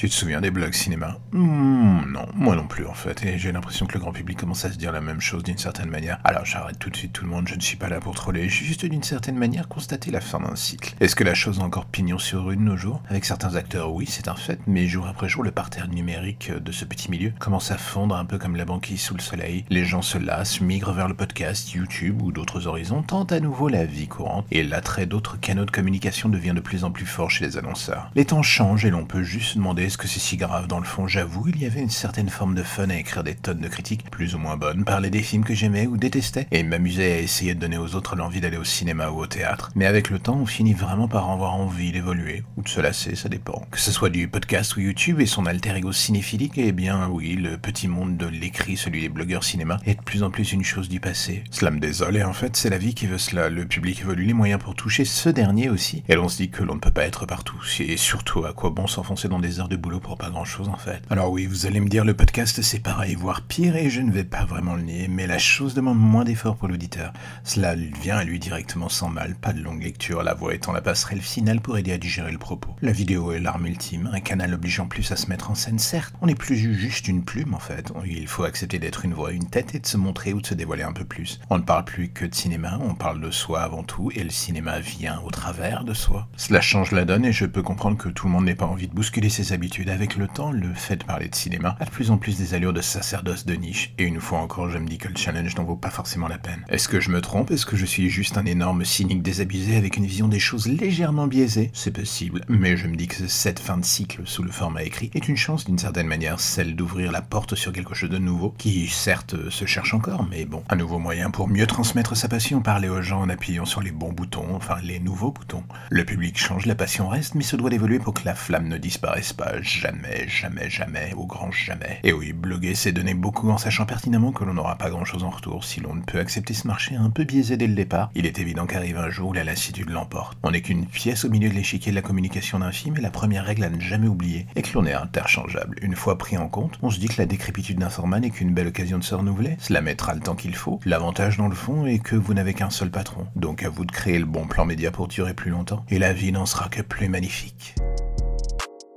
Tu te souviens des blogs cinéma? Hmm, Non, moi non plus en fait, et j'ai l'impression que le grand public commence à se dire la même chose d'une certaine manière. Alors j'arrête tout de suite tout le monde, je ne suis pas là pour troller, j'ai juste d'une certaine manière constaté la fin d'un cycle. Est-ce que la chose a encore pignon sur rue de nos jours? Avec certains acteurs, oui, c'est un fait, mais jour après jour, le parterre numérique de ce petit milieu commence à fondre un peu comme la banquise sous le soleil. Les gens se lassent, migrent vers le podcast, YouTube ou d'autres horizons, tentent à nouveau la vie courante, et l'attrait d'autres canaux de communication devient de plus en plus fort chez les annonceurs. Les temps changent et l'on peut juste demander est-ce que c'est si grave Dans le fond, j'avoue, il y avait une certaine forme de fun à écrire des tonnes de critiques, plus ou moins bonnes, parler des films que j'aimais ou détestais, et m'amuser à essayer de donner aux autres l'envie d'aller au cinéma ou au théâtre. Mais avec le temps, on finit vraiment par en avoir envie d'évoluer, ou de se lasser, ça dépend. Que ce soit du podcast ou YouTube et son alter ego cinéphilique, eh bien oui, le petit monde de l'écrit, celui des blogueurs cinéma, est de plus en plus une chose du passé. Cela me désole, et en fait, c'est la vie qui veut cela. Le public évolue, les moyens pour toucher ce dernier aussi, et l'on se dit que l'on ne peut pas être partout. Et surtout, à quoi bon s'enfoncer dans des heures de boulot pour pas grand chose en fait. Alors oui, vous allez me dire le podcast c'est pareil, voire pire, et je ne vais pas vraiment le nier, mais la chose demande moins d'efforts pour l'auditeur. Cela vient à lui directement sans mal, pas de longue lecture, la voix étant la passerelle finale pour aider à digérer le propos. La vidéo est l'arme ultime, un canal obligeant plus à se mettre en scène, certes, on n'est plus juste une plume en fait, il faut accepter d'être une voix, une tête et de se montrer ou de se dévoiler un peu plus. On ne parle plus que de cinéma, on parle de soi avant tout, et le cinéma vient au travers de soi. Cela change la donne et je peux comprendre que tout le monde n'ait pas envie de bousculer ses habitudes avec le temps, le fait de parler de cinéma a de plus en plus des allures de sacerdoce de niche, et une fois encore, je me dis que le challenge n'en vaut pas forcément la peine. Est-ce que je me trompe? Est-ce que je suis juste un énorme cynique désabusé avec une vision des choses légèrement biaisée? C'est possible, mais je me dis que cette fin de cycle sous le format écrit est une chance d'une certaine manière, celle d'ouvrir la porte sur quelque chose de nouveau, qui certes se cherche encore, mais bon, un nouveau moyen pour mieux transmettre sa passion, parler aux gens en appuyant sur les bons boutons, enfin les nouveaux boutons. Le public change, la passion reste, mais se doit d'évoluer pour que la flamme ne disparaisse pas jamais, jamais, jamais, au grand jamais. Et oui, bloguer, c'est donner beaucoup en sachant pertinemment que l'on n'aura pas grand chose en retour si l'on ne peut accepter ce marché un peu biaisé dès le départ. Il est évident qu'arrive un jour où la lassitude l'emporte. On n'est qu'une pièce au milieu de l'échiquier de la communication d'un film et la première règle à ne jamais oublier est que l'on est interchangeable. Une fois pris en compte, on se dit que la décrépitude d'un format n'est qu'une belle occasion de se renouveler. Cela mettra le temps qu'il faut. L'avantage dans le fond est que vous n'avez qu'un seul patron. Donc à vous de créer le bon plan média pour durer plus longtemps. Et la vie n'en sera que plus magnifique.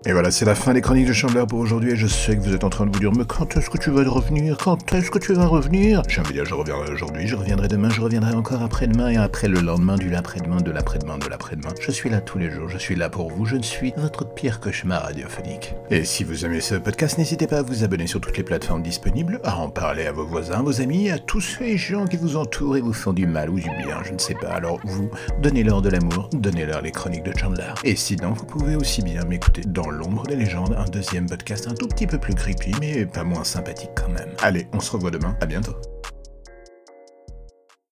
Et voilà, c'est la fin des chroniques de Chandler pour aujourd'hui. Et je sais que vous êtes en train de vous dire, mais quand est-ce que tu vas revenir? Quand est-ce que tu vas revenir? J'ai envie de dire, je reviendrai aujourd'hui, je reviendrai demain, je reviendrai encore après-demain et après le lendemain du l'après-demain, de l'après-demain, de l'après-demain. Je suis là tous les jours, je suis là pour vous, je ne suis votre pire cauchemar radiophonique. Et si vous aimez ce podcast, n'hésitez pas à vous abonner sur toutes les plateformes disponibles, à en parler à vos voisins, vos amis, à tous ces gens qui vous entourent et vous font du mal ou du bien, je ne sais pas. Alors vous, donnez-leur de l'amour, donnez-leur les chroniques de Chandler. Et sinon, vous pouvez aussi bien m'écouter dans l'ombre des légendes un deuxième podcast un tout petit peu plus creepy, mais pas moins sympathique quand même. Allez, on se revoit demain, à bientôt.